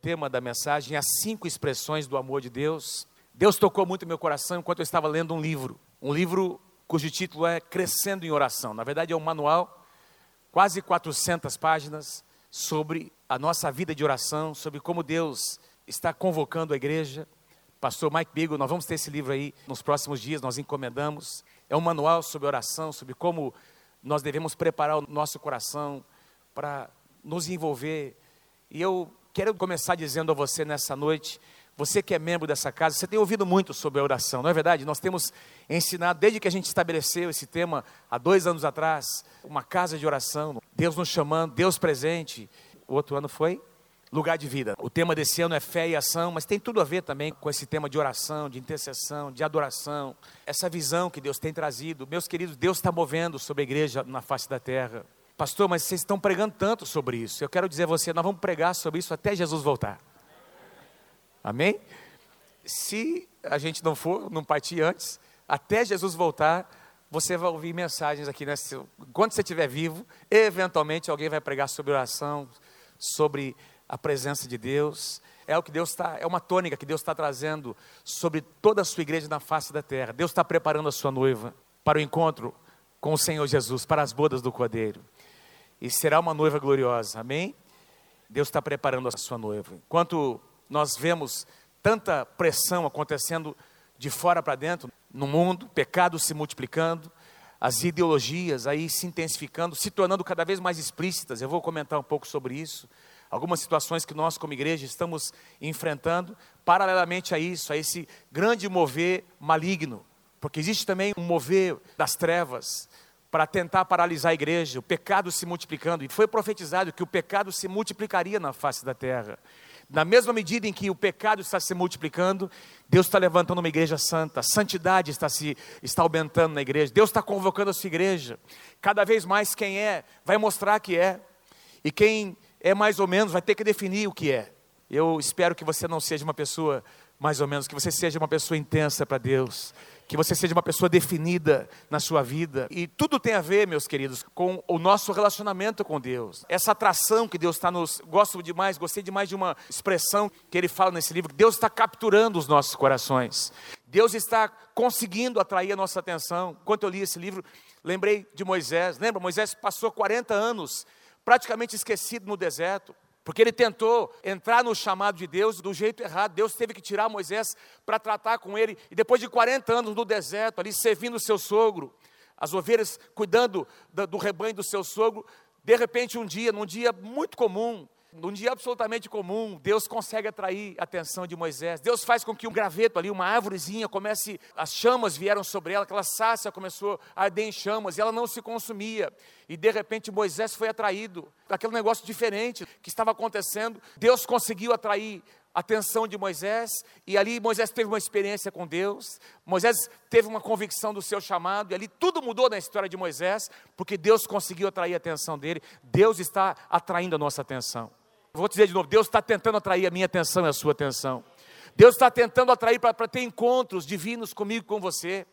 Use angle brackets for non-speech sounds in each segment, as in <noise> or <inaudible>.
tema da mensagem, as cinco expressões do amor de Deus. Deus tocou muito meu coração enquanto eu estava lendo um livro, um livro cujo título é Crescendo em Oração. Na verdade, é um manual, quase 400 páginas, sobre a nossa vida de oração, sobre como Deus está convocando a igreja. Pastor Mike Beagle, nós vamos ter esse livro aí nos próximos dias, nós encomendamos. É um manual sobre oração, sobre como nós devemos preparar o nosso coração para nos envolver. E eu quero começar dizendo a você nessa noite, você que é membro dessa casa, você tem ouvido muito sobre a oração, não é verdade? Nós temos ensinado, desde que a gente estabeleceu esse tema há dois anos atrás, uma casa de oração, Deus nos chamando, Deus presente. O outro ano foi lugar de vida. O tema desse ano é fé e ação, mas tem tudo a ver também com esse tema de oração, de intercessão, de adoração, essa visão que Deus tem trazido. Meus queridos, Deus está movendo sobre a igreja na face da terra. Pastor, mas vocês estão pregando tanto sobre isso. Eu quero dizer a você, nós vamos pregar sobre isso até Jesus voltar. Amém? Se a gente não for, não partir antes, até Jesus voltar, você vai ouvir mensagens aqui. Né? Quando você estiver vivo, eventualmente alguém vai pregar sobre oração, sobre a presença de Deus. É o que Deus está, é uma tônica que Deus está trazendo sobre toda a sua igreja na face da terra. Deus está preparando a sua noiva para o encontro com o Senhor Jesus, para as bodas do Cordeiro e será uma noiva gloriosa, amém? Deus está preparando a sua noiva. Enquanto nós vemos tanta pressão acontecendo de fora para dentro, no mundo, pecados se multiplicando, as ideologias aí se intensificando, se tornando cada vez mais explícitas. Eu vou comentar um pouco sobre isso. Algumas situações que nós, como igreja, estamos enfrentando, paralelamente a isso, a esse grande mover maligno, porque existe também um mover das trevas, para tentar paralisar a igreja, o pecado se multiplicando, e foi profetizado que o pecado se multiplicaria na face da terra. Na mesma medida em que o pecado está se multiplicando, Deus está levantando uma igreja santa, a santidade está se está aumentando na igreja, Deus está convocando a sua igreja. Cada vez mais quem é, vai mostrar que é, e quem é mais ou menos vai ter que definir o que é. Eu espero que você não seja uma pessoa mais ou menos, que você seja uma pessoa intensa para Deus, que você seja uma pessoa definida na sua vida. E tudo tem a ver, meus queridos, com o nosso relacionamento com Deus. Essa atração que Deus está nos. Gosto demais, gostei demais de uma expressão que ele fala nesse livro: Deus está capturando os nossos corações. Deus está conseguindo atrair a nossa atenção. Enquanto eu li esse livro, lembrei de Moisés. Lembra? Moisés passou 40 anos praticamente esquecido no deserto. Porque ele tentou entrar no chamado de Deus do jeito errado. Deus teve que tirar Moisés para tratar com ele. E depois de 40 anos no deserto, ali servindo o seu sogro, as ovelhas cuidando do rebanho do seu sogro, de repente um dia, num dia muito comum, num dia absolutamente comum, Deus consegue atrair a atenção de Moisés. Deus faz com que um graveto ali, uma árvorezinha, comece, as chamas vieram sobre ela, aquela sácia começou a arder em chamas e ela não se consumia. E de repente Moisés foi atraído, aquele negócio diferente que estava acontecendo. Deus conseguiu atrair atenção de Moisés, e ali Moisés teve uma experiência com Deus, Moisés teve uma convicção do seu chamado, e ali tudo mudou na história de Moisés, porque Deus conseguiu atrair a atenção dele, Deus está atraindo a nossa atenção. Vou dizer de novo: Deus está tentando atrair a minha atenção e a sua atenção. Deus está tentando atrair para ter encontros divinos comigo e com você,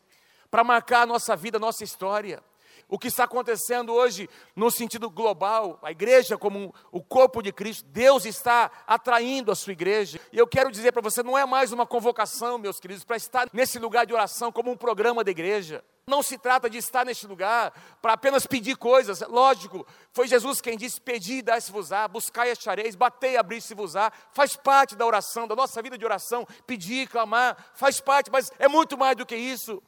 para marcar a nossa vida, a nossa história. O que está acontecendo hoje no sentido global, a igreja como o corpo de Cristo, Deus está atraindo a sua igreja. E eu quero dizer para você, não é mais uma convocação, meus queridos, para estar nesse lugar de oração como um programa da igreja. Não se trata de estar neste lugar para apenas pedir coisas. Lógico, foi Jesus quem disse: Pedi e dai-se-vos-á, buscai e achareis, batei e abri-se-vos-á. Faz parte da oração, da nossa vida de oração. Pedir, clamar, faz parte, mas é muito mais do que isso.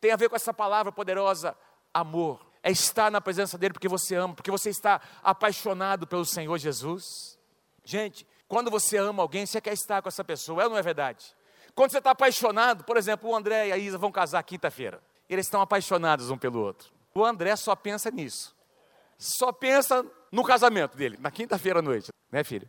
Tem a ver com essa palavra poderosa, amor. É estar na presença dEle porque você ama, porque você está apaixonado pelo Senhor Jesus. Gente, quando você ama alguém, você quer estar com essa pessoa, é ou não é verdade? Quando você está apaixonado, por exemplo, o André e a Isa vão casar quinta-feira eles estão apaixonados um pelo outro. O André só pensa nisso. Só pensa no casamento dele, na quinta-feira à noite, né, filho?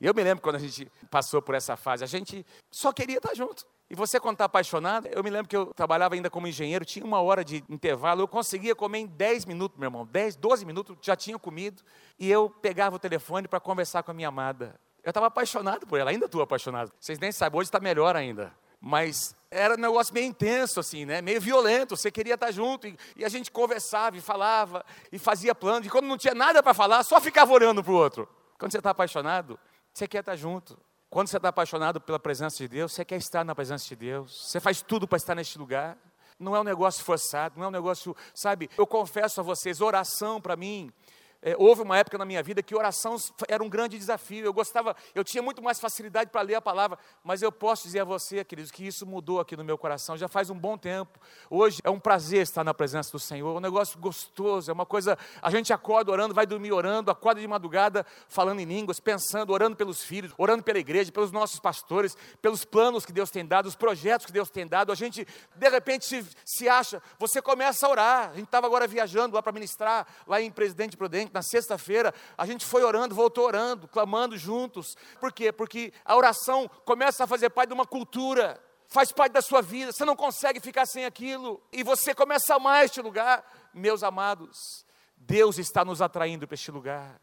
Eu me lembro quando a gente passou por essa fase, a gente só queria estar junto. E você, quando está apaixonado, eu me lembro que eu trabalhava ainda como engenheiro, tinha uma hora de intervalo, eu conseguia comer em 10 minutos, meu irmão, 10, 12 minutos, já tinha comido, e eu pegava o telefone para conversar com a minha amada. Eu estava apaixonado por ela, ainda estou apaixonado. Vocês nem sabem, hoje está melhor ainda mas era um negócio meio intenso, assim, né? meio violento. Você queria estar junto, e, e a gente conversava e falava, e fazia planos, e quando não tinha nada para falar, só ficava orando para o outro. Quando você está apaixonado, você quer estar junto. Quando você está apaixonado pela presença de Deus, você quer estar na presença de Deus. Você faz tudo para estar neste lugar. Não é um negócio forçado, não é um negócio, sabe? Eu confesso a vocês, oração para mim é, houve uma época na minha vida que oração era um grande desafio. Eu gostava, eu tinha muito mais facilidade para ler a palavra, mas eu posso dizer a você, queridos, que isso mudou aqui no meu coração já faz um bom tempo. Hoje é um prazer estar na presença do Senhor, é um negócio gostoso, é uma coisa. A gente acorda orando, vai dormir orando, acorda de madrugada falando em línguas, pensando, orando pelos filhos, orando pela igreja, pelos nossos pastores, pelos planos que Deus tem dado, os projetos que Deus tem dado. A gente, de repente, se, se acha, você começa a orar. A gente estava agora viajando lá para ministrar, lá em Presidente Prudente na sexta-feira, a gente foi orando, voltou orando, clamando juntos. Por quê? Porque a oração começa a fazer parte de uma cultura, faz parte da sua vida, você não consegue ficar sem aquilo, e você começa a amar este lugar. Meus amados, Deus está nos atraindo para este lugar,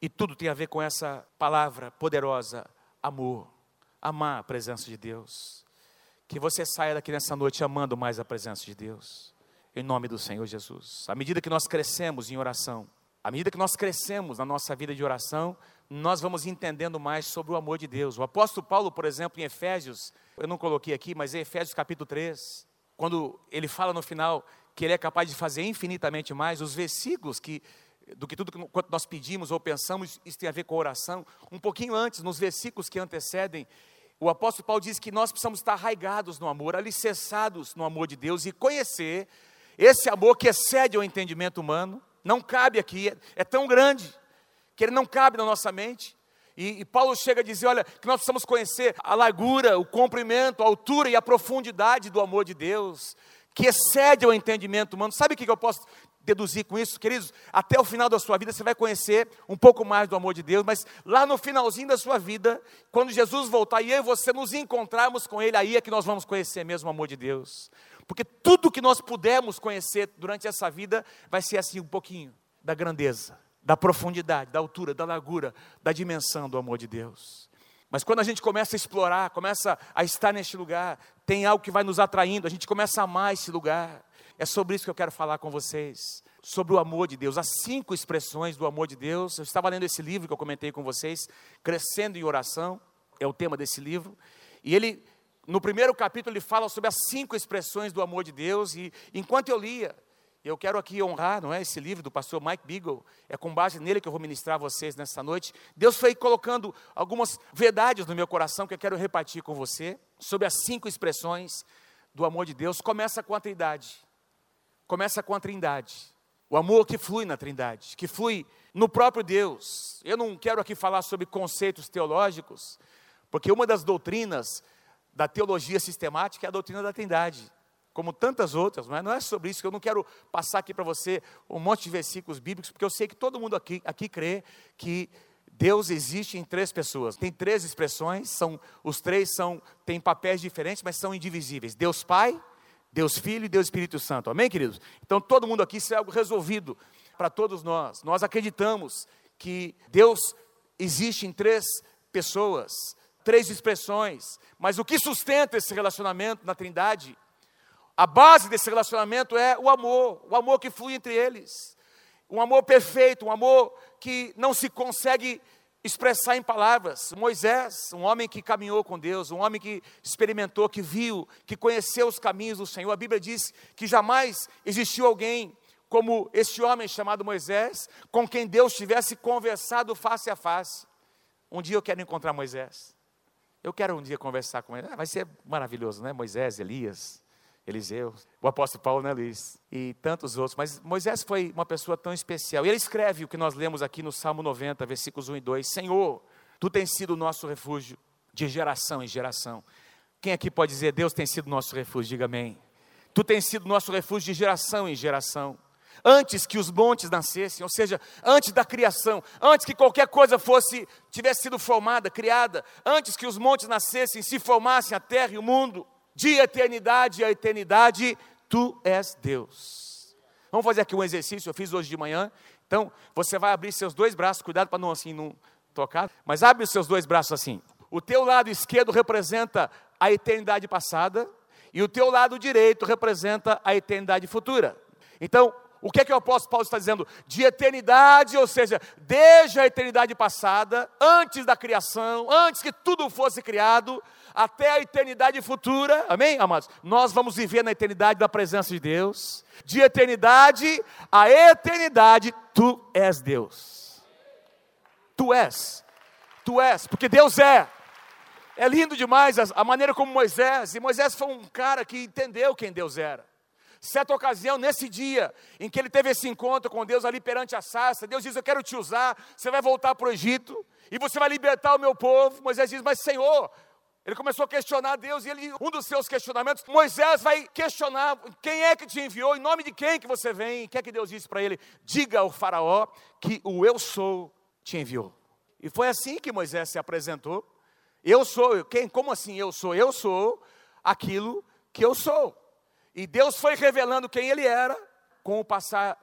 e tudo tem a ver com essa palavra poderosa: amor. Amar a presença de Deus. Que você saia daqui nessa noite amando mais a presença de Deus em nome do Senhor Jesus. À medida que nós crescemos em oração, à medida que nós crescemos na nossa vida de oração, nós vamos entendendo mais sobre o amor de Deus. O apóstolo Paulo, por exemplo, em Efésios, eu não coloquei aqui, mas em Efésios capítulo 3, quando ele fala no final que ele é capaz de fazer infinitamente mais, os versículos que do que tudo quanto nós pedimos ou pensamos, isso tem a ver com oração. Um pouquinho antes, nos versículos que antecedem, o apóstolo Paulo diz que nós precisamos estar arraigados no amor, alicerçados no amor de Deus e conhecer esse amor que excede o entendimento humano, não cabe aqui, é, é tão grande que ele não cabe na nossa mente. E, e, Paulo chega a dizer: olha, que nós precisamos conhecer a largura, o comprimento, a altura e a profundidade do amor de Deus, que excede o entendimento humano. Sabe o que eu posso deduzir com isso, queridos? Até o final da sua vida você vai conhecer um pouco mais do amor de Deus, mas lá no finalzinho da sua vida, quando Jesus voltar e eu e você nos encontrarmos com Ele, aí é que nós vamos conhecer mesmo o amor de Deus. Porque tudo que nós pudermos conhecer durante essa vida vai ser assim um pouquinho da grandeza, da profundidade, da altura, da largura, da dimensão do amor de Deus. Mas quando a gente começa a explorar, começa a estar neste lugar, tem algo que vai nos atraindo, a gente começa a amar esse lugar. É sobre isso que eu quero falar com vocês, sobre o amor de Deus, as cinco expressões do amor de Deus. Eu estava lendo esse livro que eu comentei com vocês, Crescendo em Oração, é o tema desse livro, e ele no primeiro capítulo ele fala sobre as cinco expressões do amor de Deus e enquanto eu lia, eu quero aqui honrar, não é, esse livro do pastor Mike Beagle, é com base nele que eu vou ministrar a vocês nessa noite. Deus foi colocando algumas verdades no meu coração que eu quero repartir com você sobre as cinco expressões do amor de Deus. Começa com a Trindade. Começa com a Trindade. O amor que flui na Trindade, que flui no próprio Deus. Eu não quero aqui falar sobre conceitos teológicos, porque uma das doutrinas da teologia sistemática é a doutrina da Trindade, como tantas outras, mas não é sobre isso que eu não quero passar aqui para você um monte de versículos bíblicos, porque eu sei que todo mundo aqui, aqui crê que Deus existe em três pessoas. Tem três expressões, são os três são têm papéis diferentes, mas são indivisíveis. Deus Pai, Deus Filho e Deus Espírito Santo. Amém, queridos? Então todo mundo aqui isso é algo resolvido para todos nós. Nós acreditamos que Deus existe em três pessoas três expressões, mas o que sustenta esse relacionamento na Trindade, a base desse relacionamento é o amor, o amor que flui entre eles. Um amor perfeito, um amor que não se consegue expressar em palavras. Moisés, um homem que caminhou com Deus, um homem que experimentou, que viu, que conheceu os caminhos do Senhor. A Bíblia diz que jamais existiu alguém como este homem chamado Moisés, com quem Deus tivesse conversado face a face. Um dia eu quero encontrar Moisés. Eu quero um dia conversar com ele. Ah, vai ser maravilhoso, né? Moisés, Elias, Eliseu, o apóstolo Paulo, né, Luiz? E tantos outros. Mas Moisés foi uma pessoa tão especial. E ele escreve o que nós lemos aqui no Salmo 90, versículos 1 e 2. Senhor, tu tens sido o nosso refúgio de geração em geração. Quem aqui pode dizer, Deus tem sido nosso refúgio? Diga amém. Tu tens sido nosso refúgio de geração em geração antes que os montes nascessem, ou seja, antes da criação, antes que qualquer coisa fosse tivesse sido formada, criada, antes que os montes nascessem, se formassem a terra e o mundo, de eternidade a eternidade, tu és Deus. Vamos fazer aqui um exercício, eu fiz hoje de manhã. Então, você vai abrir seus dois braços, cuidado para não assim não tocar, mas abre os seus dois braços assim. O teu lado esquerdo representa a eternidade passada e o teu lado direito representa a eternidade futura. Então, o que é que o apóstolo Paulo está dizendo? De eternidade, ou seja, desde a eternidade passada, antes da criação, antes que tudo fosse criado, até a eternidade futura, amém, amados? Nós vamos viver na eternidade da presença de Deus, de eternidade a eternidade, tu és Deus. Tu és, tu és, porque Deus é. É lindo demais a, maneira como Moisés, e Moisés foi um cara que entendeu quem Deus era. Certa ocasião, nesse dia em que ele teve esse encontro com Deus ali perante a sarça, Deus diz: Eu quero te usar, você vai voltar para o Egito e você vai libertar o meu povo. Moisés diz: Mas Senhor, ele começou a questionar Deus e ele, um dos seus questionamentos, Moisés vai questionar quem é que te enviou, em nome de quem que você vem. O que é que Deus disse para ele? Diga ao faraó que o eu sou te enviou. E foi assim que Moisés se apresentou. Eu sou, quem? Como assim eu sou? Eu sou aquilo que eu sou. E Deus foi revelando quem ele era com o passar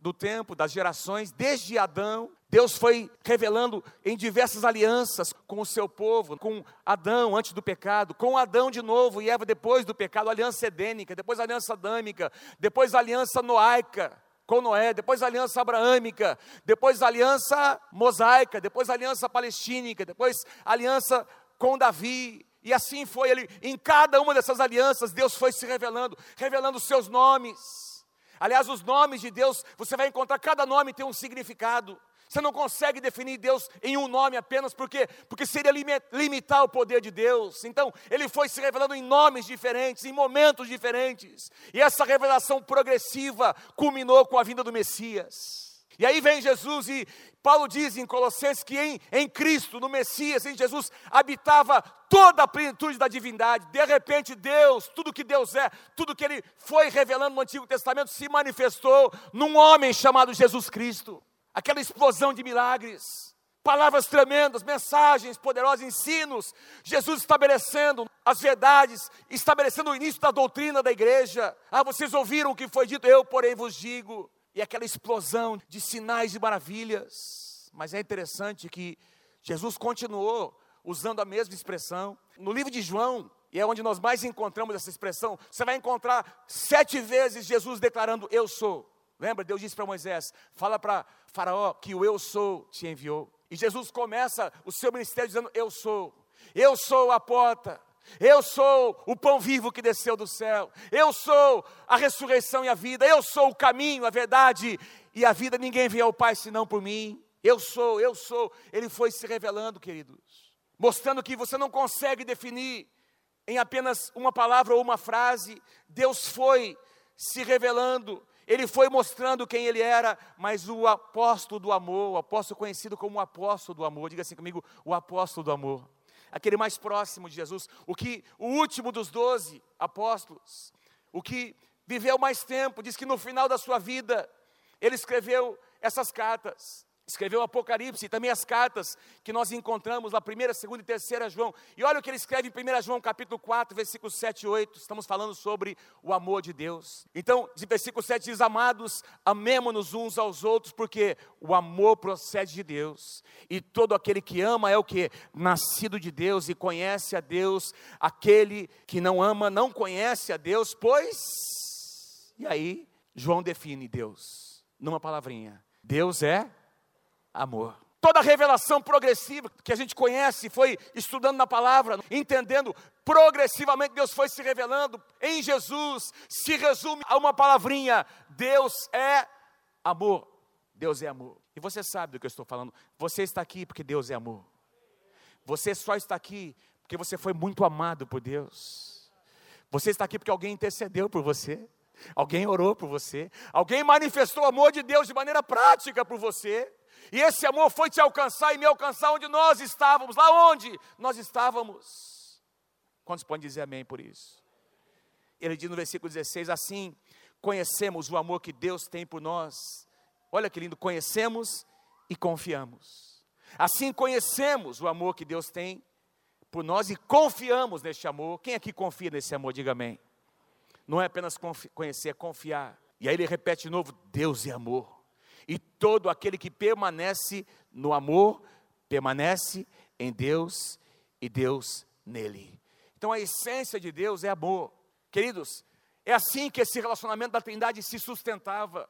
do tempo, das gerações, desde Adão. Deus foi revelando em diversas alianças com o seu povo, com Adão antes do pecado, com Adão de novo e Eva depois do pecado, aliança edênica, depois aliança adâmica, depois aliança noaica com Noé, depois aliança abraâmica, depois aliança mosaica, depois aliança palestínica, depois aliança com Davi, e assim foi ele, em cada uma dessas alianças, Deus foi se revelando, revelando os seus nomes. Aliás, os nomes de Deus, você vai encontrar, cada nome tem um significado. Você não consegue definir Deus em um nome apenas, porque porque seria limitar o poder de Deus. Então, ele foi se revelando em nomes diferentes, em momentos diferentes. E essa revelação progressiva culminou com a vinda do Messias. E aí vem Jesus e Paulo diz em Colossenses que em, em Cristo, no Messias, em Jesus, habitava toda a plenitude da divindade. De repente, Deus, tudo que Deus é, tudo que Ele foi revelando no Antigo Testamento, se manifestou num homem chamado Jesus Cristo. Aquela explosão de milagres, palavras tremendas, mensagens poderosas, ensinos, Jesus estabelecendo as verdades, estabelecendo o início da doutrina da igreja. Ah, vocês ouviram o que foi dito, eu, porém, vos digo e aquela explosão de sinais e maravilhas. Mas é interessante que Jesus continuou usando a mesma expressão. No livro de João, e é onde nós mais encontramos essa expressão, você vai encontrar sete vezes Jesus declarando: Eu sou. Lembra? Deus disse para Moisés: Fala para Faraó que o Eu sou te enviou. E Jesus começa o seu ministério dizendo: Eu sou. Eu sou a porta. Eu sou o pão vivo que desceu do céu. Eu sou a ressurreição e a vida. Eu sou o caminho, a verdade e a vida. Ninguém vem ao Pai senão por mim. Eu sou, eu sou. Ele foi se revelando, queridos, mostrando que você não consegue definir em apenas uma palavra ou uma frase. Deus foi se revelando. Ele foi mostrando quem ele era, mas o apóstolo do amor, o apóstolo conhecido como o apóstolo do amor, diga assim comigo, o apóstolo do amor aquele mais próximo de Jesus, o que o último dos doze apóstolos, o que viveu mais tempo, diz que no final da sua vida ele escreveu essas cartas escreveu o Apocalipse e também as cartas que nós encontramos na primeira, segunda e terceira João. E olha o que ele escreve em 1 João capítulo 4, versículos 7 e 8. Estamos falando sobre o amor de Deus. Então, de versículo 7 diz: Amados, amemo-nos uns aos outros, porque o amor procede de Deus. E todo aquele que ama é o que? Nascido de Deus e conhece a Deus. Aquele que não ama não conhece a Deus, pois. E aí, João define Deus numa palavrinha: Deus é amor. Toda a revelação progressiva que a gente conhece, foi estudando na palavra, entendendo progressivamente Deus foi se revelando em Jesus, se resume a uma palavrinha: Deus é amor. Deus é amor. E você sabe do que eu estou falando. Você está aqui porque Deus é amor. Você só está aqui porque você foi muito amado por Deus. Você está aqui porque alguém intercedeu por você. Alguém orou por você. Alguém manifestou o amor de Deus de maneira prática por você. E esse amor foi te alcançar e me alcançar onde nós estávamos, lá onde nós estávamos. Quantos podem dizer amém por isso? Ele diz no versículo 16: Assim conhecemos o amor que Deus tem por nós. Olha que lindo, conhecemos e confiamos. Assim conhecemos o amor que Deus tem por nós e confiamos neste amor. Quem aqui confia nesse amor? Diga amém. Não é apenas conhecer, é confiar. E aí ele repete de novo: Deus é amor. E todo aquele que permanece no amor, permanece em Deus e Deus nele. Então a essência de Deus é amor. Queridos, é assim que esse relacionamento da Trindade se sustentava.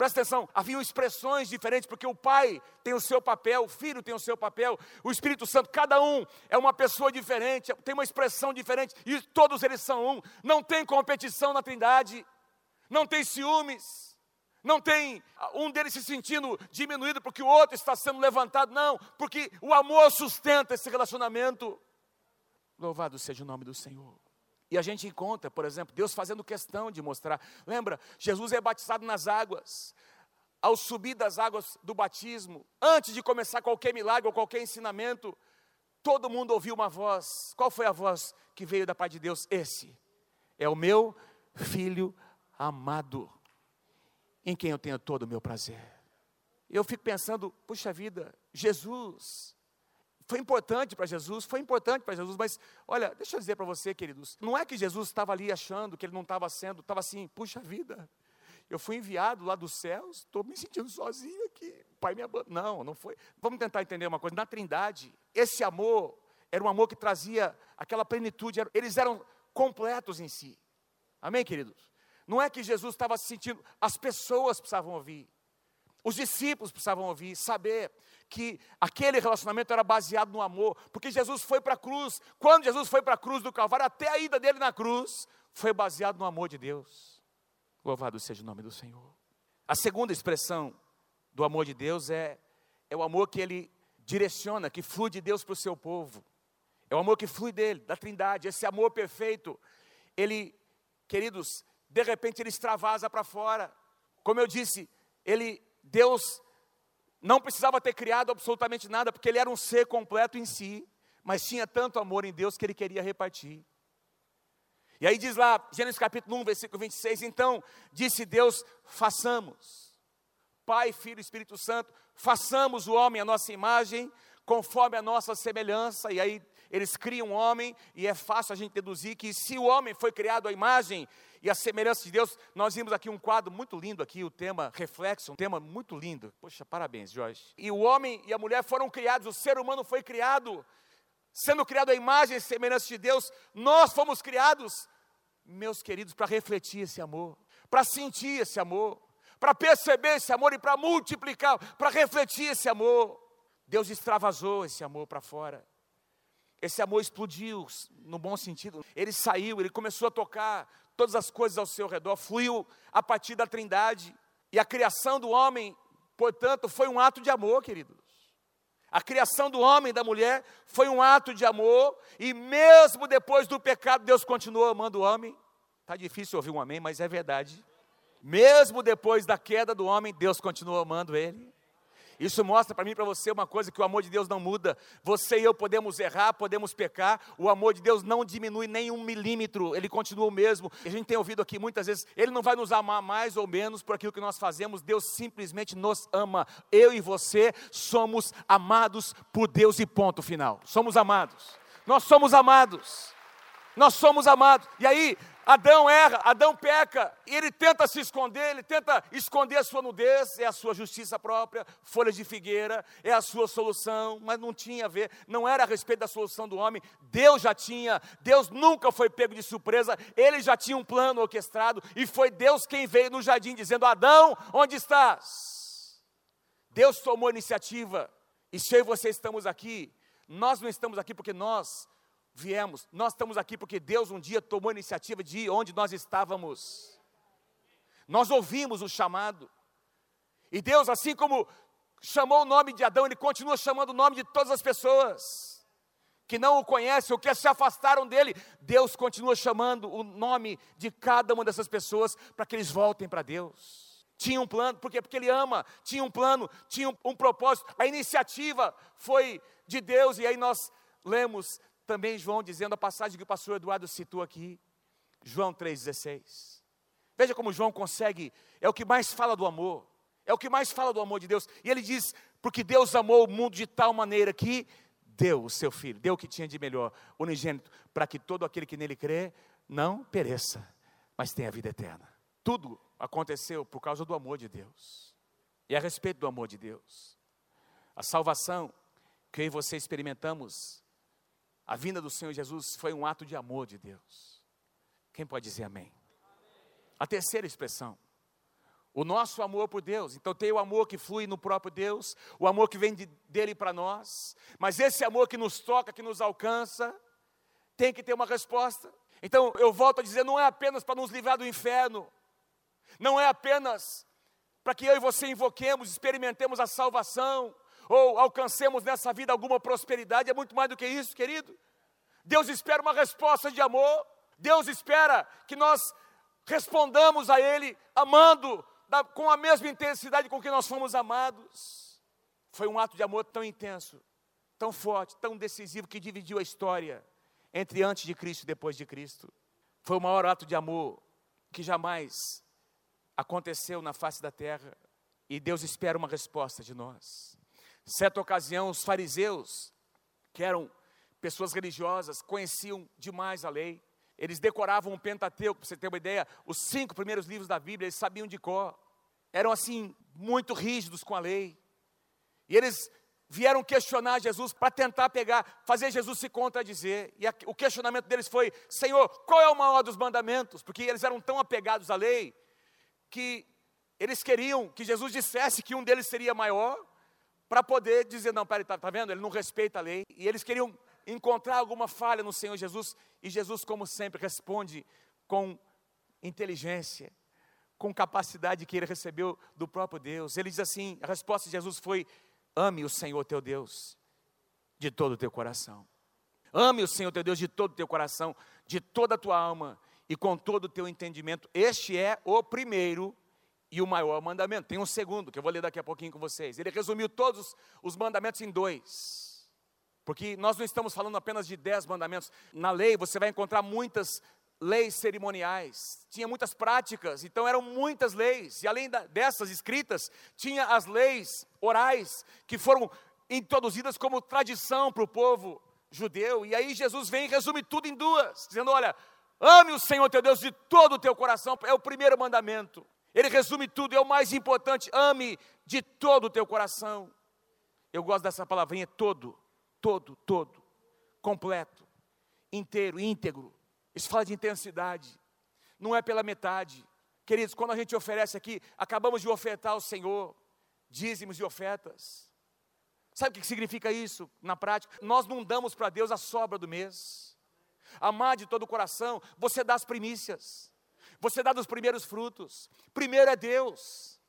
Presta atenção, haviam expressões diferentes, porque o Pai tem o seu papel, o Filho tem o seu papel, o Espírito Santo, cada um é uma pessoa diferente, tem uma expressão diferente, e todos eles são um. Não tem competição na Trindade, não tem ciúmes, não tem um deles se sentindo diminuído porque o outro está sendo levantado, não, porque o amor sustenta esse relacionamento. Louvado seja o nome do Senhor. E a gente encontra, por exemplo, Deus fazendo questão de mostrar. Lembra? Jesus é batizado nas águas. Ao subir das águas do batismo, antes de começar qualquer milagre ou qualquer ensinamento, todo mundo ouviu uma voz. Qual foi a voz que veio da parte de Deus? Esse é o meu filho amado, em quem eu tenho todo o meu prazer. Eu fico pensando, puxa vida, Jesus foi importante para Jesus, foi importante para Jesus, mas olha, deixa eu dizer para você, queridos, não é que Jesus estava ali achando que ele não estava sendo, estava assim, puxa vida, eu fui enviado lá dos céus, estou me sentindo sozinho aqui, o pai me abandonou. Não, não foi. Vamos tentar entender uma coisa, na trindade, esse amor era um amor que trazia aquela plenitude, eles eram completos em si. Amém, queridos? Não é que Jesus estava se sentindo, as pessoas precisavam ouvir. Os discípulos precisavam ouvir, saber que aquele relacionamento era baseado no amor, porque Jesus foi para a cruz. Quando Jesus foi para a cruz do Calvário, até a ida dele na cruz, foi baseado no amor de Deus. Louvado seja o nome do Senhor. A segunda expressão do amor de Deus é, é o amor que ele direciona, que flui de Deus para o seu povo. É o amor que flui dele, da Trindade, esse amor perfeito. Ele, queridos, de repente ele extravasa para fora. Como eu disse, ele Deus não precisava ter criado absolutamente nada, porque ele era um ser completo em si, mas tinha tanto amor em Deus que ele queria repartir. E aí diz lá, Gênesis capítulo 1, versículo 26, então disse Deus: façamos, Pai, Filho e Espírito Santo, façamos o homem a nossa imagem, conforme a nossa semelhança, e aí eles criam um homem, e é fácil a gente deduzir que se o homem foi criado à imagem e a semelhança de Deus. Nós vimos aqui um quadro muito lindo aqui, o tema reflexo, um tema muito lindo. Poxa, parabéns, Jorge. E o homem e a mulher foram criados, o ser humano foi criado, sendo criado à imagem e semelhança de Deus. Nós fomos criados, meus queridos, para refletir esse amor, para sentir esse amor, para perceber esse amor e para multiplicar, para refletir esse amor. Deus extravasou esse amor para fora. Esse amor explodiu, no bom sentido. Ele saiu, ele começou a tocar todas as coisas ao seu redor, fluiu a partir da Trindade. E a criação do homem, portanto, foi um ato de amor, queridos. A criação do homem e da mulher foi um ato de amor, e mesmo depois do pecado, Deus continuou amando o homem. Está difícil ouvir um amém, mas é verdade. Mesmo depois da queda do homem, Deus continuou amando ele. Isso mostra para mim e para você uma coisa que o amor de Deus não muda. Você e eu podemos errar, podemos pecar. O amor de Deus não diminui nem um milímetro. Ele continua o mesmo. A gente tem ouvido aqui muitas vezes. Ele não vai nos amar mais ou menos por aquilo que nós fazemos. Deus simplesmente nos ama. Eu e você somos amados por Deus e ponto final. Somos amados. Nós somos amados. Nós somos amados. E aí, Adão erra, Adão peca, e ele tenta se esconder, ele tenta esconder a sua nudez, é a sua justiça própria, folhas de figueira, é a sua solução, mas não tinha a ver, não era a respeito da solução do homem, Deus já tinha, Deus nunca foi pego de surpresa, ele já tinha um plano orquestrado, e foi Deus quem veio no jardim dizendo: Adão, onde estás? Deus tomou a iniciativa, e se eu e você estamos aqui, nós não estamos aqui porque nós viemos. Nós estamos aqui porque Deus um dia tomou a iniciativa de ir onde nós estávamos. Nós ouvimos o chamado. E Deus, assim como chamou o nome de Adão, Ele continua chamando o nome de todas as pessoas que não o conhecem ou que se afastaram dele. Deus continua chamando o nome de cada uma dessas pessoas para que eles voltem para Deus. Tinha um plano, por quê? Porque Ele ama, tinha um plano, tinha um, um propósito. A iniciativa foi de Deus, e aí nós lemos também João dizendo a passagem que o pastor Eduardo citou aqui, João 3,16. Veja como João consegue, é o que mais fala do amor, é o que mais fala do amor de Deus. E ele diz: porque Deus amou o mundo de tal maneira que deu o seu filho, deu o que tinha de melhor, unigênito, para que todo aquele que nele crê não pereça, mas tenha vida eterna. Tudo aconteceu por causa do amor de Deus. E a respeito do amor de Deus, a salvação que eu e você experimentamos a vinda do Senhor Jesus foi um ato de amor de Deus. Quem pode dizer amém? A terceira expressão, o nosso amor por Deus. Então tem o amor que flui no próprio Deus, o amor que vem de, dele para nós, mas esse amor que nos toca, que nos alcança, tem que ter uma resposta. Então eu volto a dizer, não é apenas para nos livrar do inferno, não é apenas para que eu e você invoquemos, experimentemos a salvação, ou alcancemos nessa vida alguma prosperidade, é muito mais do que isso, querido. Deus espera uma resposta de amor, Deus espera que nós respondamos a Ele amando da, com a mesma intensidade com que nós fomos amados. Foi um ato de amor tão intenso, tão forte, tão decisivo que dividiu a história entre antes de Cristo e depois de Cristo. Foi o maior ato de amor que jamais aconteceu na face da terra. E Deus espera uma resposta de nós. Certa ocasião, os fariseus, que eram pessoas religiosas, conheciam demais a lei. Eles decoravam o Pentateuco, para você ter uma ideia, os cinco primeiros livros da Bíblia, eles sabiam de cor. Eram assim, muito rígidos com a lei. E eles vieram questionar Jesus para tentar pegar, fazer Jesus se contradizer. E a, o questionamento deles foi: Senhor, qual é o maior dos mandamentos? Porque eles eram tão apegados à lei que eles queriam que Jesus dissesse que um deles seria maior, para poder dizer: não, peraí, está tá vendo? Ele não respeita a lei. E eles queriam encontrar alguma falha no Senhor Jesus, e Jesus, como sempre, responde com inteligência, com capacidade que ele recebeu do próprio Deus. Ele diz assim: a resposta de Jesus foi: ame o Senhor teu Deus de todo o teu coração. Ame o Senhor teu Deus de todo o teu coração, de toda a tua alma e com todo o teu entendimento. Este é o primeiro e o maior mandamento. Tem um segundo, que eu vou ler daqui a pouquinho com vocês. Ele resumiu todos os mandamentos em dois. Porque nós não estamos falando apenas de dez mandamentos. Na lei você vai encontrar muitas leis cerimoniais, tinha muitas práticas, então eram muitas leis. E além dessas escritas, tinha as leis orais, que foram introduzidas como tradição para o povo judeu. E aí Jesus vem e resume tudo em duas, dizendo: olha, ame o Senhor teu Deus de todo o teu coração, é o primeiro mandamento. Ele resume tudo, é o mais importante. Ame de todo o teu coração. Eu gosto dessa palavrinha todo, todo, todo, completo, inteiro, íntegro. Isso fala de intensidade, não é pela metade. Queridos, quando a gente oferece aqui, acabamos de ofertar ao Senhor dízimos e ofertas. Sabe o que significa isso na prática? Nós não damos para Deus a sobra do mês. Amar de todo o coração, você dá as primícias. Você dá dos primeiros frutos. Primeiro é Deus.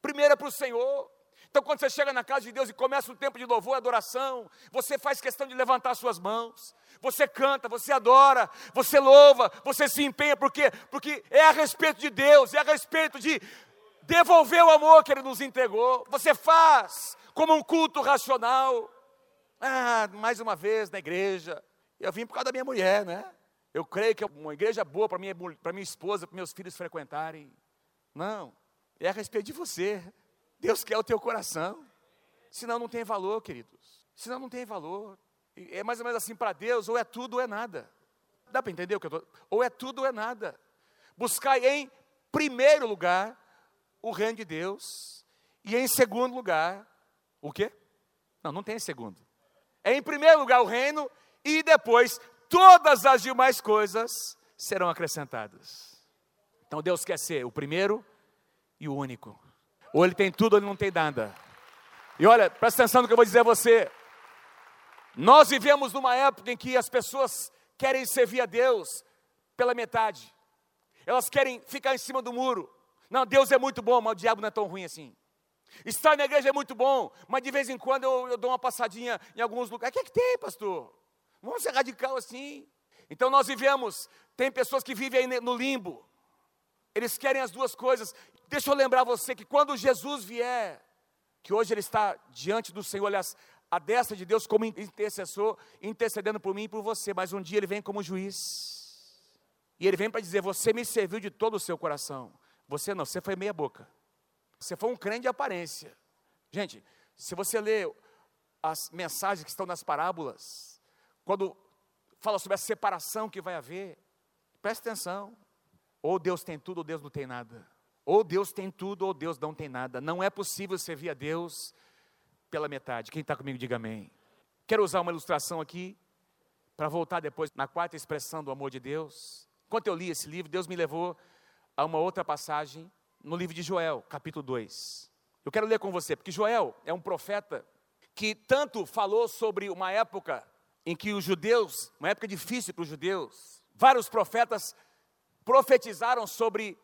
Primeiro é para o Senhor. Então, quando você chega na casa de Deus e começa um tempo de louvor e adoração, você faz questão de levantar suas mãos, você canta, você adora, você louva, você se empenha, por quê? Porque é a respeito de Deus, é a respeito de devolver o amor que Ele nos entregou. Você faz como um culto racional. Ah, mais uma vez na igreja, eu vim por causa da minha mulher, né? Eu creio que uma igreja boa para minha, para minha esposa, para meus filhos frequentarem. Não, é a respeito de você. Deus quer o teu coração. Senão não tem valor, queridos. Senão não tem valor. É mais ou menos assim para Deus, ou é tudo ou é nada. Dá para entender o que eu estou? Ou é tudo ou é nada. Buscai em primeiro lugar o reino de Deus. E em segundo lugar, o quê? Não, não tem em segundo. É em primeiro lugar o reino e depois todas as demais coisas serão acrescentadas. Então Deus quer ser o primeiro e o único. Ou ele tem tudo ou ele não tem nada. E olha, presta atenção no que eu vou dizer a você. Nós vivemos numa época em que as pessoas querem servir a Deus pela metade. Elas querem ficar em cima do muro. Não, Deus é muito bom, mas o diabo não é tão ruim assim. Estar na igreja é muito bom, mas de vez em quando eu, eu dou uma passadinha em alguns lugares. O que é que tem, pastor? Vamos ser radical assim. Então nós vivemos, tem pessoas que vivem aí no limbo. Eles querem as duas coisas. Deixa eu lembrar você que quando Jesus vier, que hoje ele está diante do Senhor, aliás, a destra de Deus como intercessor, intercedendo por mim e por você, mas um dia ele vem como juiz. E ele vem para dizer: Você me serviu de todo o seu coração. Você não, você foi meia boca. Você foi um crente de aparência. Gente, se você ler as mensagens que estão nas parábolas, quando fala sobre a separação que vai haver, preste atenção. Ou Deus tem tudo, ou Deus não tem nada. Ou Deus tem tudo, ou Deus não tem nada. Não é possível servir a Deus pela metade. Quem está comigo, diga amém. Quero usar uma ilustração aqui, para voltar depois na quarta expressão do amor de Deus. Enquanto eu li esse livro, Deus me levou a uma outra passagem no livro de Joel, capítulo 2. Eu quero ler com você, porque Joel é um profeta que tanto falou sobre uma época em que os judeus, uma época difícil para os judeus, vários profetas profetizaram sobre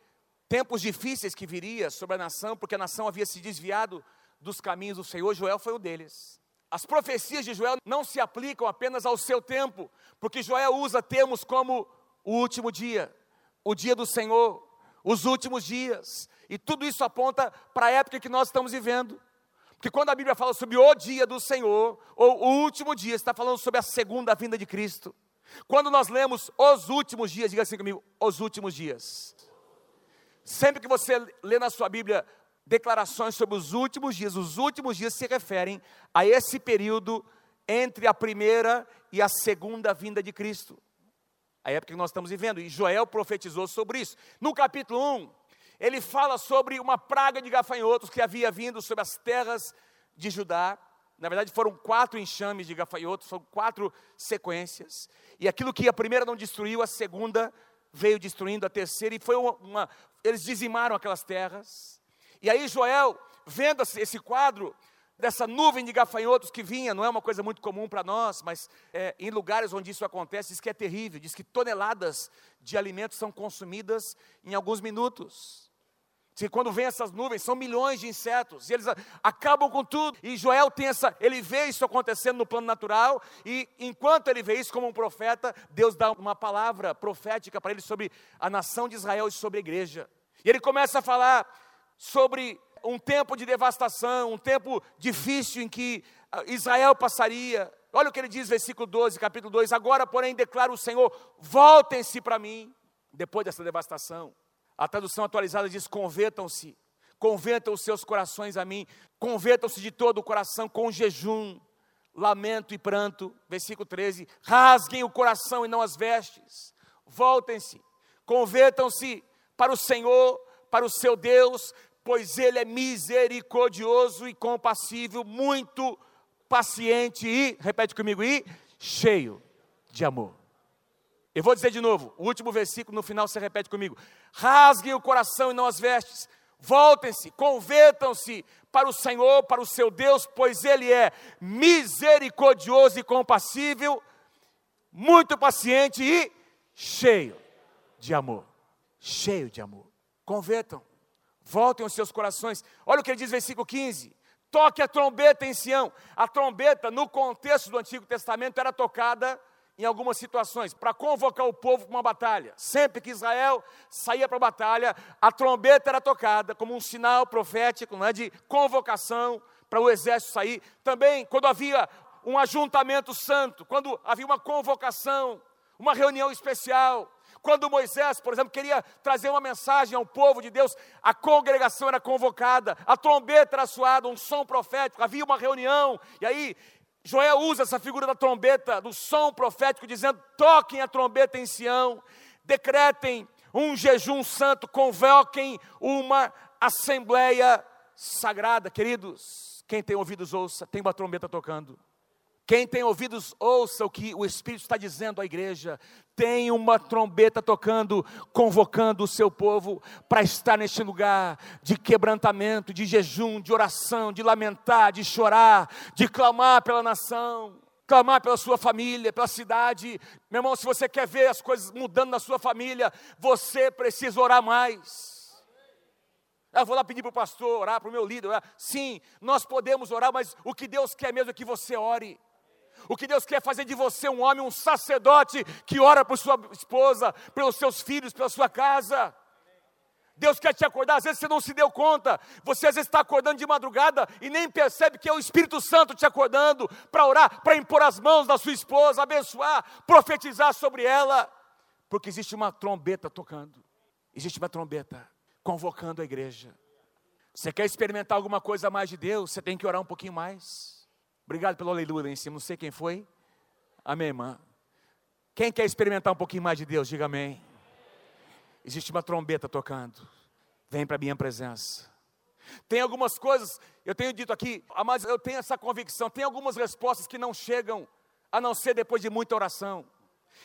tempos difíceis que viria sobre a nação, porque a nação havia se desviado dos caminhos do Senhor. Joel foi um deles. As profecias de Joel não se aplicam apenas ao seu tempo, porque Joel usa termos como o último dia, o dia do Senhor, os últimos dias, e tudo isso aponta para a época que nós estamos vivendo. Porque quando a Bíblia fala sobre o dia do Senhor, ou o último dia, está falando sobre a segunda vinda de Cristo. Quando nós lemos os últimos dias, diga assim comigo, os últimos dias. Sempre que você lê na sua Bíblia declarações sobre os últimos dias, os últimos dias se referem a esse período entre a primeira e a segunda vinda de Cristo. A época que nós estamos vivendo, e Joel profetizou sobre isso. No capítulo 1, ele fala sobre uma praga de gafanhotos que havia vindo sobre as terras de Judá. Na verdade, foram quatro enxames de gafanhotos, foram quatro sequências. E aquilo que a primeira não destruiu, a segunda veio destruindo, a terceira, e foi uma. uma eles dizimaram aquelas terras. E aí Joel, vendo esse quadro, dessa nuvem de gafanhotos que vinha, não é uma coisa muito comum para nós, mas é, em lugares onde isso acontece, diz que é terrível, diz que toneladas de alimentos são consumidas em alguns minutos. Se quando vem essas nuvens, são milhões de insetos, e eles acabam com tudo. E Joel tem essa, ele vê isso acontecendo no plano natural, e enquanto ele vê isso como um profeta, Deus dá uma palavra profética para ele sobre a nação de Israel e sobre a igreja. E ele começa a falar sobre um tempo de devastação, um tempo difícil em que ah, Israel passaria. Olha o que ele diz, versículo 12, capítulo 2: Agora, porém, declara o Senhor: voltem-se para mim, depois dessa devastação. A tradução atualizada diz: convertam-se, convertam os seus corações a mim, convertam-se de todo o coração com jejum, lamento e pranto. Versículo 13: rasguem o coração e não as vestes, voltem-se, convertam-se para o Senhor, para o seu Deus, pois Ele é misericordioso e compassível, muito paciente e, repete comigo, e cheio de amor. Eu vou dizer de novo, o último versículo no final você repete comigo. Rasguem o coração e não as vestes. Voltem-se, convertam-se para o Senhor, para o seu Deus, pois Ele é misericordioso e compassível, muito paciente e cheio de amor. Cheio de amor. Convertam, voltem os seus corações. Olha o que ele diz, versículo 15: toque a trombeta em Sião. A trombeta, no contexto do Antigo Testamento, era tocada em algumas situações, para convocar o povo para uma batalha. Sempre que Israel saía para a batalha, a trombeta era tocada como um sinal profético né, de convocação para o exército sair. Também, quando havia um ajuntamento santo, quando havia uma convocação, uma reunião especial, quando Moisés, por exemplo, queria trazer uma mensagem ao povo de Deus, a congregação era convocada, a trombeta era suada, um som profético, havia uma reunião, e aí Joel usa essa figura da trombeta, do som profético, dizendo: toquem a trombeta em Sião, decretem um jejum santo, convoquem uma assembleia sagrada. Queridos, quem tem ouvidos ouça, tem uma trombeta tocando. Quem tem ouvidos, ouça o que o Espírito está dizendo à igreja. Tem uma trombeta tocando, convocando o seu povo para estar neste lugar de quebrantamento, de jejum, de oração, de lamentar, de chorar, de clamar pela nação, clamar pela sua família, pela cidade. Meu irmão, se você quer ver as coisas mudando na sua família, você precisa orar mais. Eu vou lá pedir para o pastor orar, para o meu líder orar. Sim, nós podemos orar, mas o que Deus quer mesmo é que você ore. O que Deus quer fazer de você um homem, um sacerdote que ora por sua esposa, pelos seus filhos, pela sua casa. Deus quer te acordar, às vezes você não se deu conta, você às vezes está acordando de madrugada e nem percebe que é o Espírito Santo te acordando para orar, para impor as mãos da sua esposa, abençoar, profetizar sobre ela, porque existe uma trombeta tocando, existe uma trombeta convocando a igreja. Você quer experimentar alguma coisa mais de Deus, você tem que orar um pouquinho mais. Obrigado pelo aleluia lá em cima. Não sei quem foi. Amém, irmã. Quem quer experimentar um pouquinho mais de Deus, diga amém. Existe uma trombeta tocando. Vem para a minha presença. Tem algumas coisas, eu tenho dito aqui, mas eu tenho essa convicção. Tem algumas respostas que não chegam, a não ser depois de muita oração.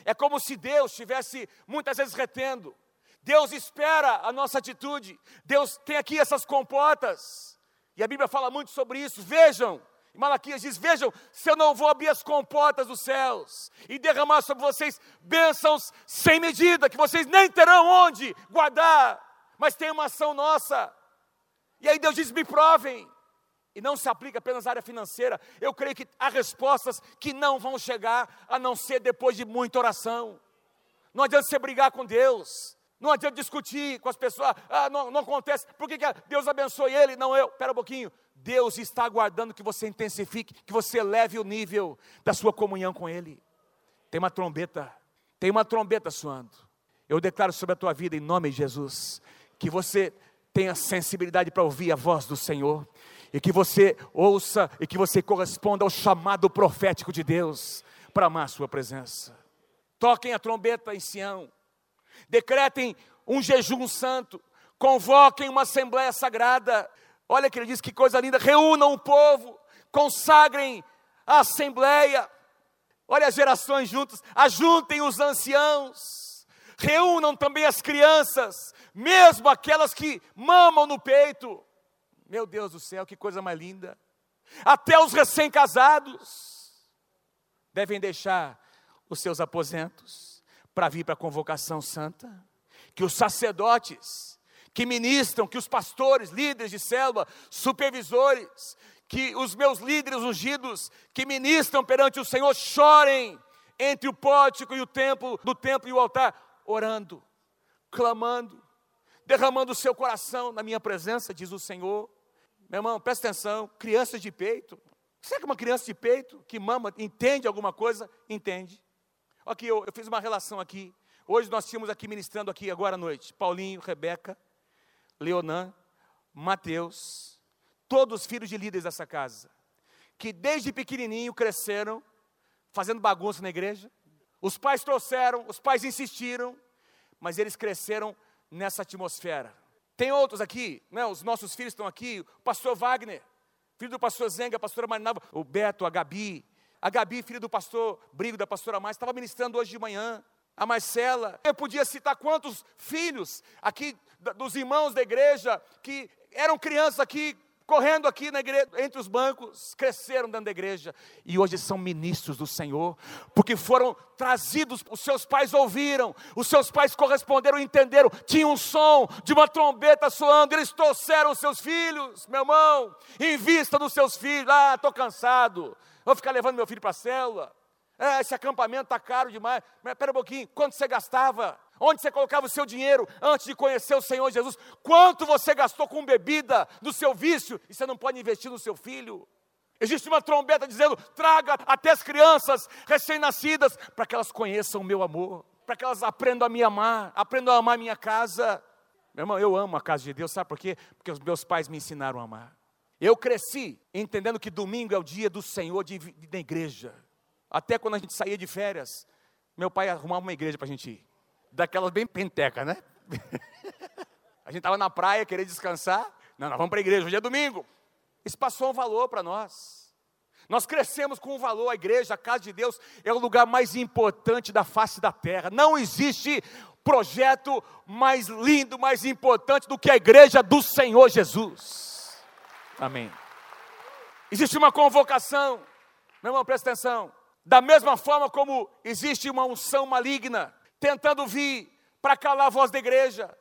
É como se Deus estivesse muitas vezes retendo. Deus espera a nossa atitude. Deus tem aqui essas comportas. E a Bíblia fala muito sobre isso. Vejam, e Malaquias diz: Vejam, se eu não vou abrir as comportas dos céus e derramar sobre vocês bênçãos sem medida, que vocês nem terão onde guardar, mas tem uma ação nossa. E aí Deus diz: Me provem. E não se aplica apenas à área financeira. Eu creio que há respostas que não vão chegar a não ser depois de muita oração. Não adianta você brigar com Deus. Não adianta discutir com as pessoas, ah, não, não acontece, por que, que Deus abençoe ele? Não eu, espera um pouquinho. Deus está aguardando que você intensifique, que você eleve o nível da sua comunhão com Ele. Tem uma trombeta, tem uma trombeta soando. Eu declaro sobre a tua vida, em nome de Jesus, que você tenha sensibilidade para ouvir a voz do Senhor, e que você ouça e que você corresponda ao chamado profético de Deus para amar a Sua presença. Toquem a trombeta em Sião decretem um jejum santo, convoquem uma assembleia sagrada. Olha que ele diz que coisa linda, reúnam o povo, consagrem a assembleia. Olha as gerações juntas, ajuntem os anciãos, reúnam também as crianças, mesmo aquelas que mamam no peito. Meu Deus do céu, que coisa mais linda. Até os recém-casados devem deixar os seus aposentos para vir para a convocação santa, que os sacerdotes que ministram, que os pastores, líderes de célula, supervisores, que os meus líderes ungidos que ministram perante o Senhor chorem entre o pórtico e o templo, do templo e o altar, orando, clamando, derramando o seu coração na minha presença, diz o Senhor. Meu irmão, presta atenção, crianças de peito. Será que uma criança de peito que mama entende alguma coisa? Entende. Aqui, eu, eu fiz uma relação aqui. Hoje nós tínhamos aqui ministrando aqui agora à noite. Paulinho, Rebeca, Leonan, Mateus, todos filhos de líderes dessa casa. Que desde pequenininho cresceram fazendo bagunça na igreja. Os pais trouxeram, os pais insistiram, mas eles cresceram nessa atmosfera. Tem outros aqui, né, os nossos filhos estão aqui, o pastor Wagner, filho do pastor Zenga, a pastora Marinava, o Beto, a Gabi, a Gabi, filha do pastor Brigo, da pastora Mais, estava ministrando hoje de manhã. A Marcela. Eu podia citar quantos filhos aqui dos irmãos da igreja que eram crianças aqui correndo aqui na igreja, entre os bancos, cresceram dentro da igreja e hoje são ministros do Senhor, porque foram trazidos, os seus pais ouviram, os seus pais corresponderam, entenderam, tinha um som de uma trombeta soando, eles trouxeram os seus filhos, meu irmão, invista nos seus filhos, ah, estou cansado, Vou ficar levando meu filho para a célula. É, esse acampamento está caro demais. Mas espera um pouquinho, quanto você gastava? Onde você colocava o seu dinheiro antes de conhecer o Senhor Jesus? Quanto você gastou com bebida do seu vício e você não pode investir no seu filho? Existe uma trombeta dizendo: traga até as crianças recém-nascidas para que elas conheçam o meu amor, para que elas aprendam a me amar, aprendam a amar minha casa. Meu irmão, eu amo a casa de Deus, sabe por quê? Porque os meus pais me ensinaram a amar. Eu cresci entendendo que domingo é o dia do Senhor de, de, da igreja. Até quando a gente saía de férias, meu pai arrumava uma igreja para a gente ir. Daquelas bem penteca, né? <laughs> a gente estava na praia, querer descansar. Não, nós vamos para a igreja, hoje é domingo. Isso passou um valor para nós. Nós crescemos com um valor, a igreja, a casa de Deus, é o lugar mais importante da face da terra. Não existe projeto mais lindo, mais importante do que a igreja do Senhor Jesus. Amém. Existe uma convocação, meu irmão, presta atenção. Da mesma forma como existe uma unção maligna tentando vir para calar a voz da igreja,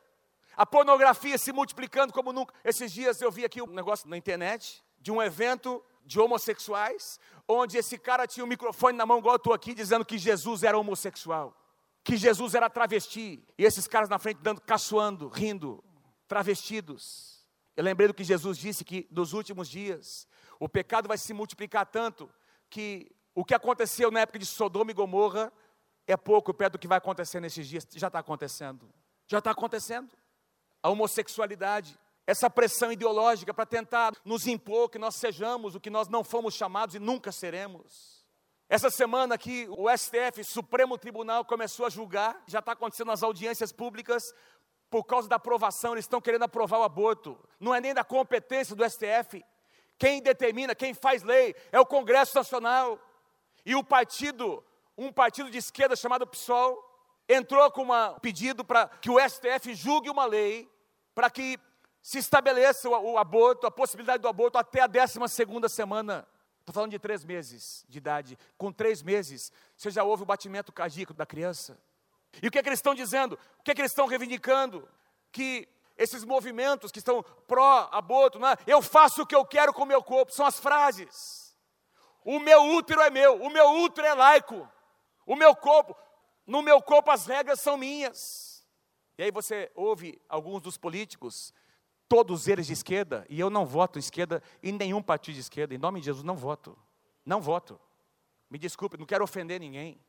a pornografia se multiplicando como nunca. Esses dias eu vi aqui um negócio na internet de um evento de homossexuais, onde esse cara tinha um microfone na mão, igual eu estou aqui, dizendo que Jesus era homossexual, que Jesus era travesti, e esses caras na frente dando, caçoando, rindo, travestidos. Eu lembrei do que Jesus disse que nos últimos dias o pecado vai se multiplicar tanto que o que aconteceu na época de Sodoma e Gomorra é pouco perto do que vai acontecer nesses dias. Já está acontecendo. Já está acontecendo. A homossexualidade, essa pressão ideológica para tentar nos impor que nós sejamos o que nós não fomos chamados e nunca seremos. Essa semana aqui, o STF, Supremo Tribunal, começou a julgar, já está acontecendo nas audiências públicas, por causa da aprovação, eles estão querendo aprovar o aborto. Não é nem da competência do STF. Quem determina, quem faz lei é o Congresso Nacional. E o partido, um partido de esquerda chamado PSOL, entrou com um pedido para que o STF julgue uma lei para que se estabeleça o, o, aborto, a possibilidade do aborto até a 12 semana. Estou falando de três meses de idade. Com três meses, você já ouve o batimento cardíaco da criança. E o que, é que eles estão dizendo? O que, é que eles estão reivindicando? Que esses movimentos que estão pró-aborto, né? eu faço o que eu quero com o meu corpo, são as frases. O meu útero é meu, o meu útero é laico, o meu corpo, no meu corpo as regras são minhas. E aí você ouve alguns dos políticos, todos eles de esquerda, e eu não voto esquerda em nenhum partido de esquerda, em nome de Jesus, não voto. Não voto. Me desculpe, não quero ofender ninguém.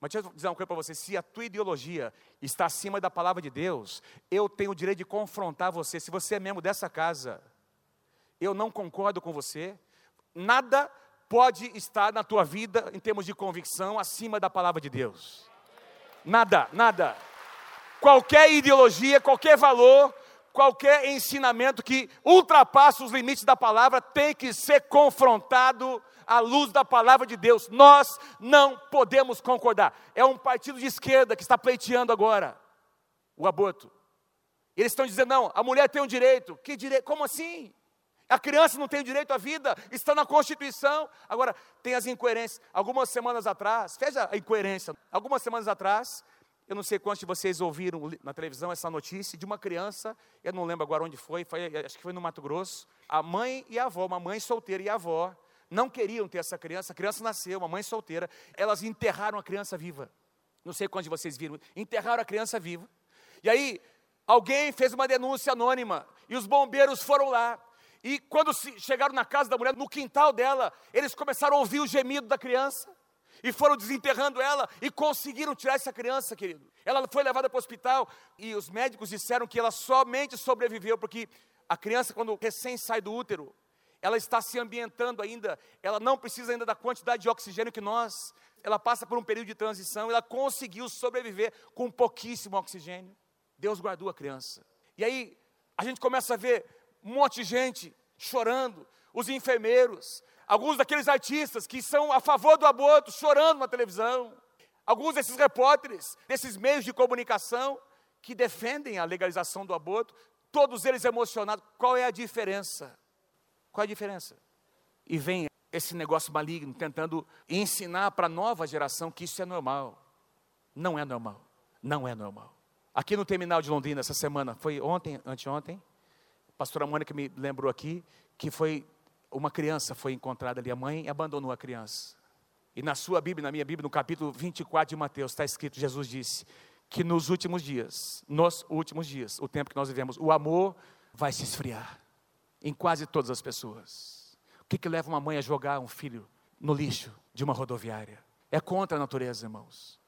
Mas deixa eu dizer uma coisa para você: se a tua ideologia está acima da palavra de Deus, eu tenho o direito de confrontar você. Se você é membro dessa casa, eu não concordo com você, nada pode estar na tua vida, em termos de convicção, acima da palavra de Deus. Nada, nada. Qualquer ideologia, qualquer valor, qualquer ensinamento que ultrapassa os limites da palavra tem que ser confrontado à luz da palavra de Deus. Nós não podemos concordar. É um partido de esquerda que está pleiteando agora o aborto. Eles estão dizendo: não, a mulher tem um direito. Que direito? Como assim? A criança não tem direito à vida, está na Constituição. Agora, tem as incoerências. Algumas semanas atrás, veja a incoerência. Algumas semanas atrás, eu não sei quantos de vocês ouviram na televisão essa notícia de uma criança, eu não lembro agora onde foi, foi acho que foi no Mato Grosso. A mãe e a avó, uma mãe solteira e a avó, não queriam ter essa criança, a criança nasceu, uma mãe solteira, elas enterraram a criança viva. Não sei quantos de vocês viram, enterraram a criança viva. E aí, alguém fez uma denúncia anônima, e os bombeiros foram lá. E quando chegaram na casa da mulher, no quintal dela, eles começaram a ouvir o gemido da criança. E foram desenterrando ela e conseguiram tirar essa criança, querido. Ela foi levada para o hospital e os médicos disseram que ela somente sobreviveu porque a criança, quando recém sai do útero, ela está se ambientando ainda, ela não precisa ainda da quantidade de oxigênio que nós, ela passa por um período de transição, ela conseguiu sobreviver com pouquíssimo oxigênio. Deus guardou a criança. E aí a gente começa a ver um monte de gente chorando, os enfermeiros, alguns daqueles artistas que são a favor do aborto chorando na televisão, alguns desses repórteres, desses meios de comunicação que defendem a legalização do aborto, todos eles emocionados. Qual é a diferença? Qual a diferença? E vem esse negócio maligno tentando ensinar para a nova geração que isso é normal. Não é normal. Não é normal. Aqui no terminal de Londrina, essa semana, foi ontem, anteontem, pastora Mônica me lembrou aqui que foi uma criança foi encontrada ali, a mãe abandonou a criança. E na sua Bíblia, na minha Bíblia, no capítulo 24 de Mateus, está escrito: Jesus disse que nos últimos dias, nos últimos dias, o tempo que nós vivemos, o amor vai se esfriar em quase todas as pessoas. O que, que leva uma mãe a jogar um filho no lixo de uma rodoviária? É contra a natureza, irmãos.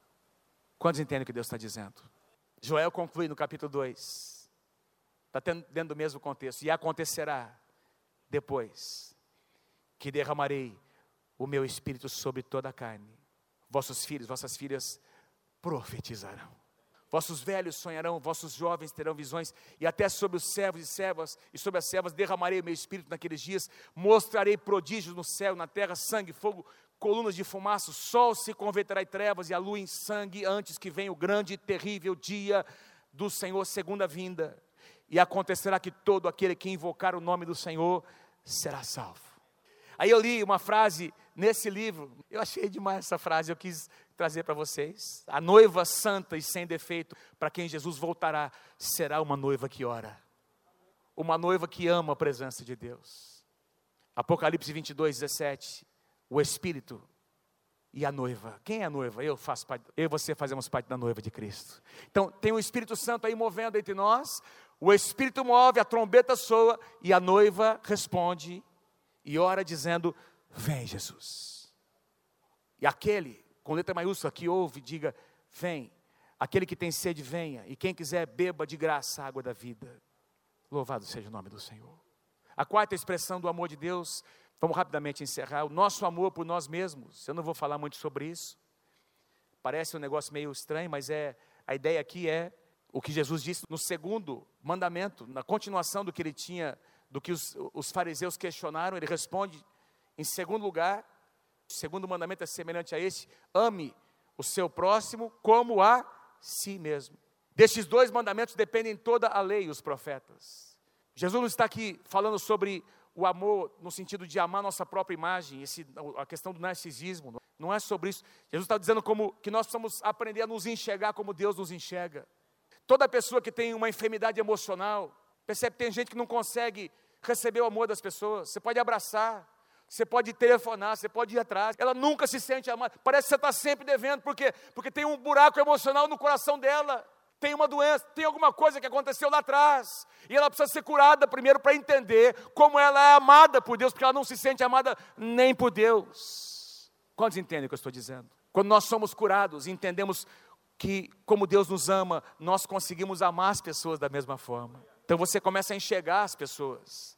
Quantos entendem o que Deus está dizendo? Joel conclui no capítulo 2. Está dentro do mesmo contexto. E acontecerá depois que derramarei o meu espírito sobre toda a carne. Vossos filhos, vossas filhas profetizarão. Vossos velhos sonharão, vossos jovens terão visões, e até sobre os servos e servas, e sobre as servas derramarei o meu espírito naqueles dias, mostrarei prodígios no céu, na terra, sangue, fogo, colunas de fumaça, o sol se converterá em trevas e a lua em sangue, antes que venha o grande e terrível dia do Senhor, segunda vinda. E acontecerá que todo aquele que invocar o nome do Senhor será salvo. Aí eu li uma frase nesse livro, eu achei demais essa frase, eu quis trazer para vocês. A noiva santa e sem defeito, para quem Jesus voltará, será uma noiva que ora, uma noiva que ama a presença de Deus. Apocalipse 22, 17. O Espírito e a noiva. Quem é a noiva? Eu faço parte, eu e você fazemos parte da noiva de Cristo. Então, tem o Espírito Santo aí movendo entre nós, o Espírito move, a trombeta soa e a noiva responde e ora dizendo: Vem, Jesus. E aquele com letra maiúscula, que ouve, diga: Vem. Aquele que tem sede, venha. E quem quiser, beba de graça a água da vida. Louvado seja o nome do Senhor. A quarta expressão do amor de Deus, vamos rapidamente encerrar, o nosso amor por nós mesmos. Eu não vou falar muito sobre isso. Parece um negócio meio estranho, mas é a ideia aqui é o que Jesus disse no segundo mandamento, na continuação do que ele tinha, do que os, os fariseus questionaram, ele responde em segundo lugar, o segundo mandamento é semelhante a esse: ame o seu próximo como a si mesmo. Destes dois mandamentos dependem toda a lei e os profetas. Jesus não está aqui falando sobre o amor no sentido de amar nossa própria imagem, esse, a questão do narcisismo. Não é sobre isso. Jesus está dizendo como que nós precisamos aprender a nos enxergar como Deus nos enxerga. Toda pessoa que tem uma enfermidade emocional, percebe que tem gente que não consegue receber o amor das pessoas. Você pode abraçar, você pode telefonar, você pode ir atrás. Ela nunca se sente amada. Parece que você está sempre devendo, por quê? Porque tem um buraco emocional no coração dela. Tem uma doença, tem alguma coisa que aconteceu lá atrás. E ela precisa ser curada primeiro para entender como ela é amada por Deus, porque ela não se sente amada nem por Deus. Quantos entendem o que eu estou dizendo? Quando nós somos curados entendemos que, como Deus nos ama, nós conseguimos amar as pessoas da mesma forma. Então você começa a enxergar as pessoas,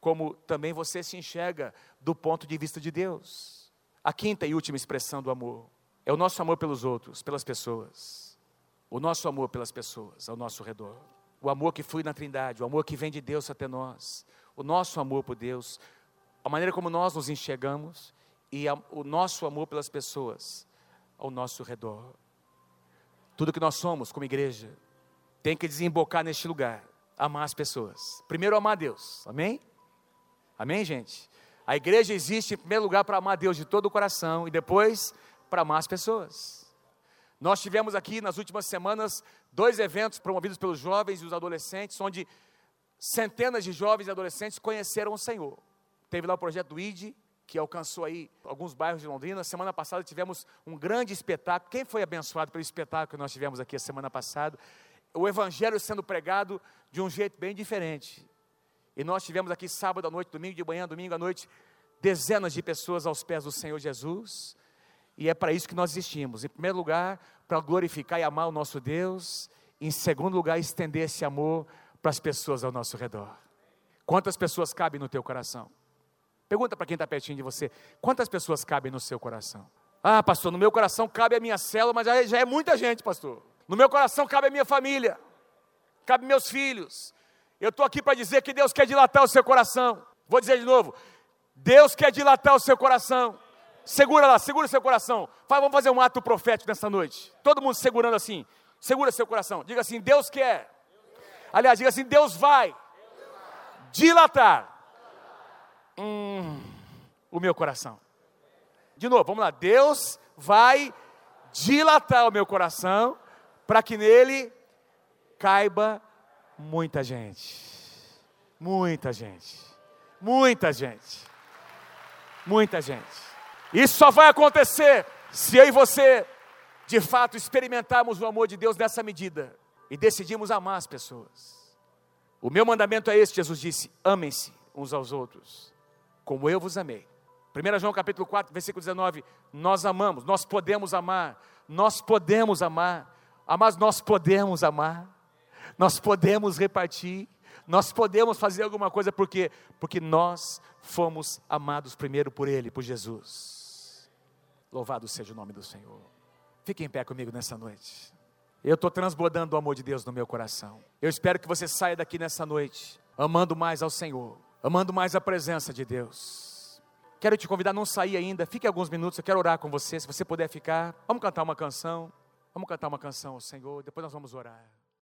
como também você se enxerga do ponto de vista de Deus. A quinta e última expressão do amor é o nosso amor pelos outros, pelas pessoas. O nosso amor pelas pessoas ao nosso redor. O amor que flui na Trindade, o amor que vem de Deus até nós. O nosso amor por Deus, a maneira como nós nos enxergamos e a, o nosso amor pelas pessoas ao nosso redor. Tudo que nós somos como igreja tem que desembocar neste lugar amar as pessoas. Primeiro, amar Deus. Amém? Amém, gente? A igreja existe, em primeiro lugar, para amar Deus de todo o coração e depois para amar as pessoas. Nós tivemos aqui nas últimas semanas dois eventos promovidos pelos jovens e os adolescentes, onde centenas de jovens e adolescentes conheceram o Senhor. Teve lá o projeto do ID, que alcançou aí alguns bairros de Londrina. Semana passada tivemos um grande espetáculo. Quem foi abençoado pelo espetáculo que nós tivemos aqui a semana passada? o evangelho sendo pregado de um jeito bem diferente. E nós tivemos aqui sábado à noite, domingo de manhã, domingo à noite, dezenas de pessoas aos pés do Senhor Jesus. E é para isso que nós existimos. Em primeiro lugar, para glorificar e amar o nosso Deus. Em segundo lugar, estender esse amor para as pessoas ao nosso redor. Quantas pessoas cabem no teu coração? Pergunta para quem está pertinho de você: quantas pessoas cabem no seu coração? Ah, pastor, no meu coração cabe a minha célula, mas já, já é muita gente, pastor. No meu coração cabe a minha família, cabe meus filhos. Eu estou aqui para dizer que Deus quer dilatar o seu coração. Vou dizer de novo: Deus quer dilatar o seu coração. Segura lá, segura o seu coração. vamos fazer um ato profético nessa noite. Todo mundo segurando assim. Segura seu coração. Diga assim: Deus quer. Aliás, diga assim: Deus vai dilatar hum, o meu coração. De novo, vamos lá. Deus vai dilatar o meu coração para que nele caiba muita gente. Muita gente. Muita gente. Muita gente. Isso só vai acontecer se eu e você, de fato, experimentarmos o amor de Deus nessa medida e decidimos amar as pessoas. O meu mandamento é esse, Jesus disse: amem-se uns aos outros, como eu vos amei. 1 João capítulo 4, versículo 19, nós amamos, nós podemos amar, nós podemos amar, mas nós podemos amar, nós podemos repartir, nós podemos fazer alguma coisa, por quê? Porque nós fomos amados primeiro por Ele, por Jesus. Louvado seja o nome do Senhor. Fique em pé comigo nessa noite. Eu estou transbordando o amor de Deus no meu coração. Eu espero que você saia daqui nessa noite, amando mais ao Senhor, amando mais a presença de Deus. Quero te convidar a não sair ainda, fique alguns minutos, eu quero orar com você, se você puder ficar. Vamos cantar uma canção. Vamos cantar uma canção ao Senhor, depois nós vamos orar.